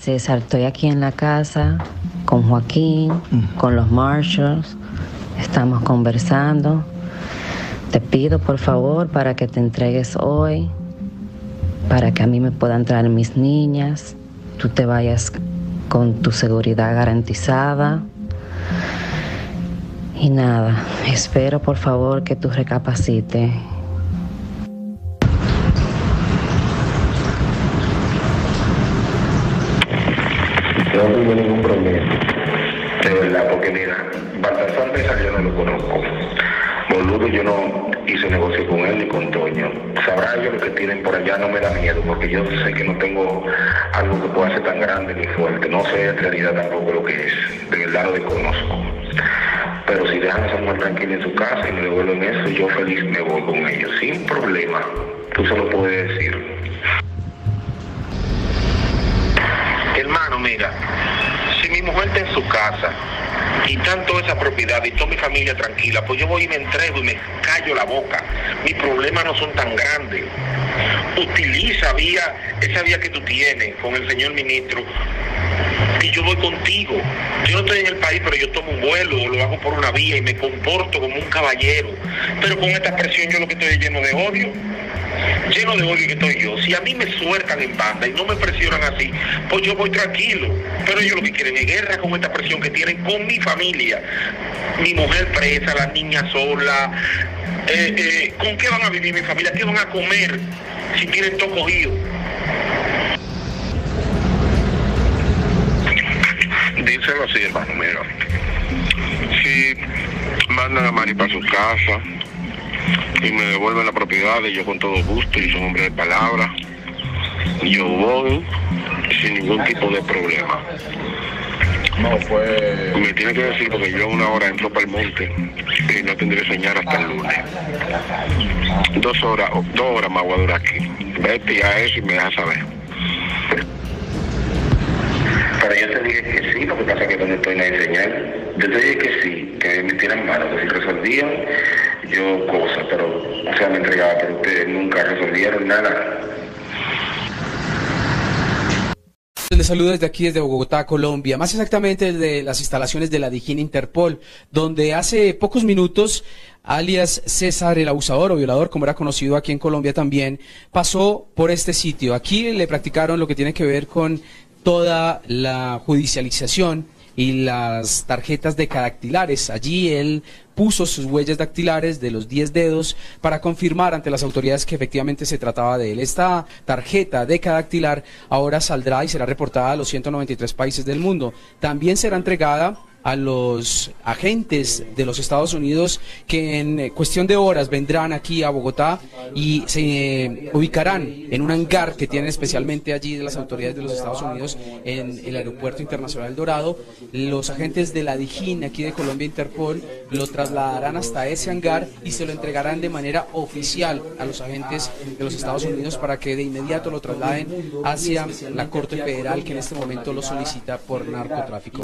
César, estoy aquí en la casa con Joaquín, con los Marshalls. Estamos conversando. Te pido por favor para que te entregues hoy, para que a mí me puedan traer mis niñas, tú te vayas con tu seguridad garantizada. Y nada, espero por favor que tú recapacites no tengo ningún problema. De verdad, porque mira, Baltasar Mesa yo no lo conozco. Boludo, yo no hice negocio con él ni con Toño. Sabrá yo lo que tienen por allá, no me da miedo, porque yo sé que no tengo algo que pueda ser tan grande ni fuerte. No sé en realidad tampoco lo que es. De verdad lo desconozco. Pero si dejan a esa mujer tranquila en su casa y me devuelven eso, yo feliz me voy con ellos, sin problema. Tú se lo puedes decir. Si mi mujer está en su casa y tanto esa propiedad y toda mi familia tranquila, pues yo voy y me entrego y me callo la boca. Mis problemas no son tan grandes. Utiliza vía, esa vía que tú tienes con el señor ministro y yo voy contigo. Yo no estoy en el país, pero yo tomo un vuelo o lo hago por una vía y me comporto como un caballero. Pero con esta presión yo lo que estoy es lleno de odio lleno de odio que estoy yo. Si a mí me sueltan en banda y no me presionan así, pues yo voy tranquilo. Pero ellos lo que quieren es guerra con esta presión que tienen con mi familia. Mi mujer presa, las niñas solas. Eh, eh, ¿Con qué van a vivir mi familia? ¿Qué van a comer si tienen todo cogido? Díselo así, hermano, mira. Si mandan a Mari para su casa, y me devuelven la propiedad y yo con todo gusto y son hombre de palabra. Yo voy sin ningún tipo de problema. No, fue... Me tiene que decir porque yo una hora entro para el monte y no tendré señal hasta el lunes. Dos horas, dos horas más voy a durar aquí. Vete a eso y me dejas saber. Pero yo te dije que sí, lo que pasa es que no estoy en la señal. Yo que sí, que me tiran mano, que si resolvían yo cosas, pero, o sea, me entregaba, pero ustedes nunca resolvieron nada. Les saludo desde aquí, desde Bogotá, Colombia, más exactamente desde las instalaciones de la Dijín Interpol, donde hace pocos minutos, alias César el abusador o violador, como era conocido aquí en Colombia también, pasó por este sitio. Aquí le practicaron lo que tiene que ver con toda la judicialización y las tarjetas decadactilares. Allí él puso sus huellas dactilares de los 10 dedos para confirmar ante las autoridades que efectivamente se trataba de él. Esta tarjeta decadactilar ahora saldrá y será reportada a los 193 países del mundo. También será entregada a los agentes de los Estados Unidos que en eh, cuestión de horas vendrán aquí a Bogotá y se eh, ubicarán en un hangar que tienen especialmente allí de las autoridades de los Estados Unidos en el Aeropuerto Internacional Dorado. Los agentes de la DIJÍN aquí de Colombia Interpol lo trasladarán hasta ese hangar y se lo entregarán de manera oficial a los agentes de los Estados Unidos para que de inmediato lo trasladen hacia la Corte Federal que en este momento lo solicita por narcotráfico.